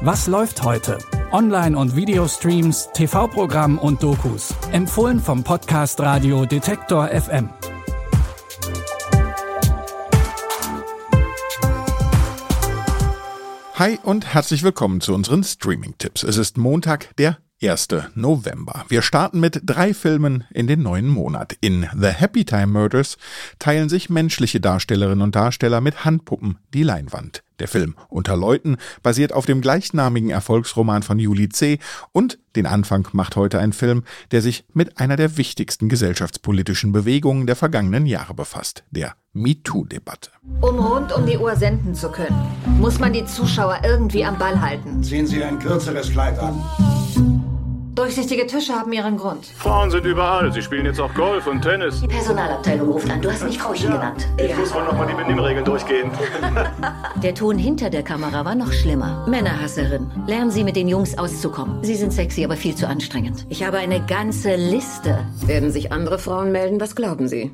Was läuft heute? Online- und Videostreams, TV-Programm und Dokus. Empfohlen vom Podcast Radio Detektor FM. Hi und herzlich willkommen zu unseren Streaming-Tipps. Es ist Montag, der 1. November. Wir starten mit drei Filmen in den neuen Monat. In The Happy Time Murders teilen sich menschliche Darstellerinnen und Darsteller mit Handpuppen die Leinwand. Der Film Unter Leuten basiert auf dem gleichnamigen Erfolgsroman von Julie C. und den Anfang macht heute ein Film, der sich mit einer der wichtigsten gesellschaftspolitischen Bewegungen der vergangenen Jahre befasst, der MeToo-Debatte. Um rund um die Uhr senden zu können, muss man die Zuschauer irgendwie am Ball halten. Ziehen Sie ein kürzeres Kleid an. Durchsichtige Tische haben ihren Grund. Frauen sind überall. Sie spielen jetzt auch Golf und Tennis. Die Personalabteilung ruft an. Du hast mich Frauchen genannt. Ich muss wohl nochmal die Benimmregeln durchgehen. Der Ton hinter der Kamera war noch schlimmer. Männerhasserin. Lernen Sie mit den Jungs auszukommen. Sie sind sexy, aber viel zu anstrengend. Ich habe eine ganze Liste. Werden sich andere Frauen melden? Was glauben Sie?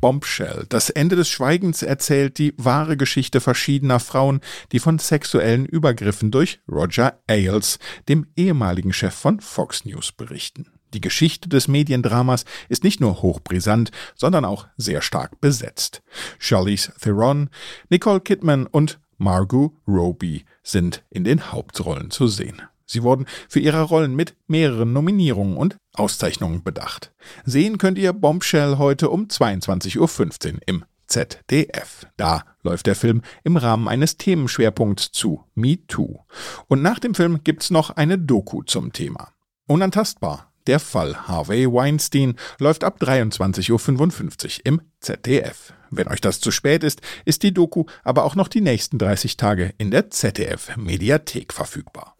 Bombshell. Das Ende des Schweigens erzählt die wahre Geschichte verschiedener Frauen, die von sexuellen Übergriffen durch Roger Ailes, dem ehemaligen Chef von Fox News, berichten. Die Geschichte des Mediendramas ist nicht nur hochbrisant, sondern auch sehr stark besetzt. Charlize Theron, Nicole Kidman und Margot Robbie sind in den Hauptrollen zu sehen. Sie wurden für ihre Rollen mit mehreren Nominierungen und Auszeichnungen bedacht. Sehen könnt ihr Bombshell heute um 22.15 Uhr im ZDF. Da läuft der Film im Rahmen eines Themenschwerpunkts zu Me Too. Und nach dem Film gibt's noch eine Doku zum Thema. Unantastbar. Der Fall Harvey Weinstein läuft ab 23.55 Uhr im ZDF. Wenn euch das zu spät ist, ist die Doku aber auch noch die nächsten 30 Tage in der ZDF Mediathek verfügbar.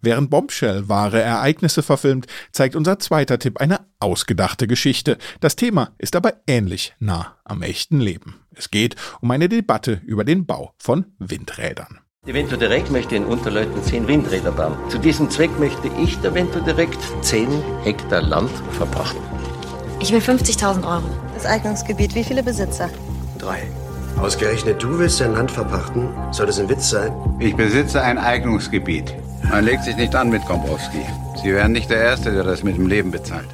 Während Bombshell wahre Ereignisse verfilmt, zeigt unser zweiter Tipp eine ausgedachte Geschichte. Das Thema ist aber ähnlich nah am echten Leben. Es geht um eine Debatte über den Bau von Windrädern. Die Vento Direkt möchte in Unterleuten 10 Windräder bauen. Zu diesem Zweck möchte ich der Vento Direkt 10 Hektar Land verpachten. Ich will 50.000 Euro. Das Eignungsgebiet, wie viele Besitzer? Drei. Ausgerechnet du willst dein Land verpachten? Soll das ein Witz sein? Ich besitze ein Eignungsgebiet. Man legt sich nicht an mit Kombrowski. Sie wären nicht der Erste, der das mit dem Leben bezahlt.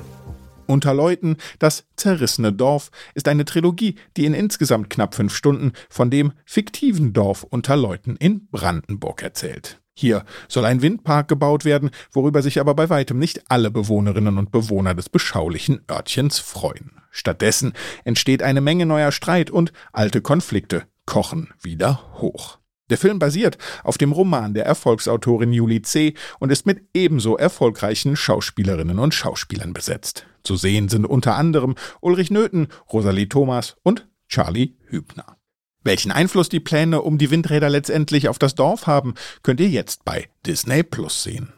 Unter Leuten, das zerrissene Dorf, ist eine Trilogie, die in insgesamt knapp fünf Stunden von dem fiktiven Dorf Unter Leuten in Brandenburg erzählt. Hier soll ein Windpark gebaut werden, worüber sich aber bei weitem nicht alle Bewohnerinnen und Bewohner des beschaulichen Örtchens freuen. Stattdessen entsteht eine Menge neuer Streit und alte Konflikte kochen wieder hoch. Der Film basiert auf dem Roman der Erfolgsautorin Julie C. und ist mit ebenso erfolgreichen Schauspielerinnen und Schauspielern besetzt. Zu sehen sind unter anderem Ulrich Nöthen, Rosalie Thomas und Charlie Hübner. Welchen Einfluss die Pläne um die Windräder letztendlich auf das Dorf haben, könnt ihr jetzt bei Disney Plus sehen.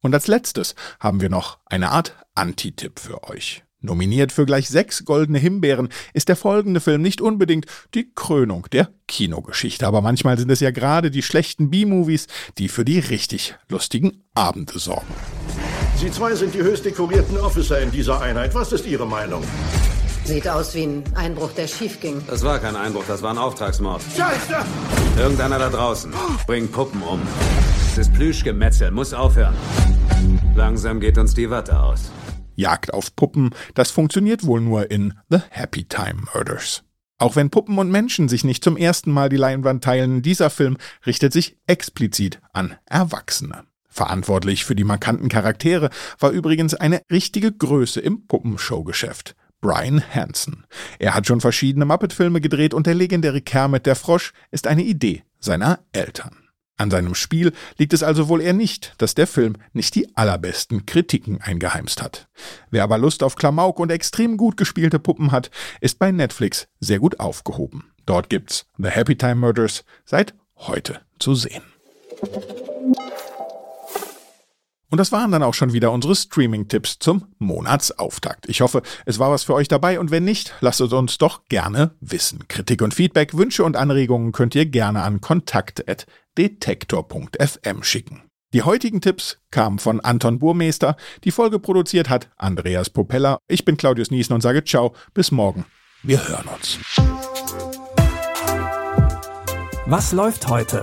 Und als letztes haben wir noch eine Art Anti-Tipp für euch. Nominiert für gleich sechs goldene Himbeeren ist der folgende Film nicht unbedingt die Krönung der Kinogeschichte, aber manchmal sind es ja gerade die schlechten B-Movies, die für die richtig lustigen Abende sorgen. Sie zwei sind die höchst dekorierten Officer in dieser Einheit. Was ist Ihre Meinung? Sieht aus wie ein Einbruch, der schief ging. Das war kein Einbruch, das war ein Auftragsmord. Scheiße! Irgendeiner da draußen bringt Puppen um. Das Plüschgemetzel muss aufhören. Langsam geht uns die Watte aus. Jagd auf Puppen, das funktioniert wohl nur in The Happy Time Murders. Auch wenn Puppen und Menschen sich nicht zum ersten Mal die Leinwand teilen, dieser Film richtet sich explizit an Erwachsene. Verantwortlich für die markanten Charaktere war übrigens eine richtige Größe im Puppenshowgeschäft. Brian Hansen. Er hat schon verschiedene Muppet-Filme gedreht und der legendäre Kermit der Frosch ist eine Idee seiner Eltern. An seinem Spiel liegt es also wohl eher nicht, dass der Film nicht die allerbesten Kritiken eingeheimst hat. Wer aber Lust auf Klamauk und extrem gut gespielte Puppen hat, ist bei Netflix sehr gut aufgehoben. Dort gibt's The Happy Time Murders seit heute zu sehen. Und das waren dann auch schon wieder unsere Streaming-Tipps zum Monatsauftakt. Ich hoffe, es war was für euch dabei und wenn nicht, lasst es uns doch gerne wissen. Kritik und Feedback, Wünsche und Anregungen könnt ihr gerne an kontakt.detektor.fm schicken. Die heutigen Tipps kamen von Anton Burmeister, die Folge produziert hat Andreas Popella. Ich bin Claudius Niesen und sage Ciao, bis morgen. Wir hören uns. Was läuft heute?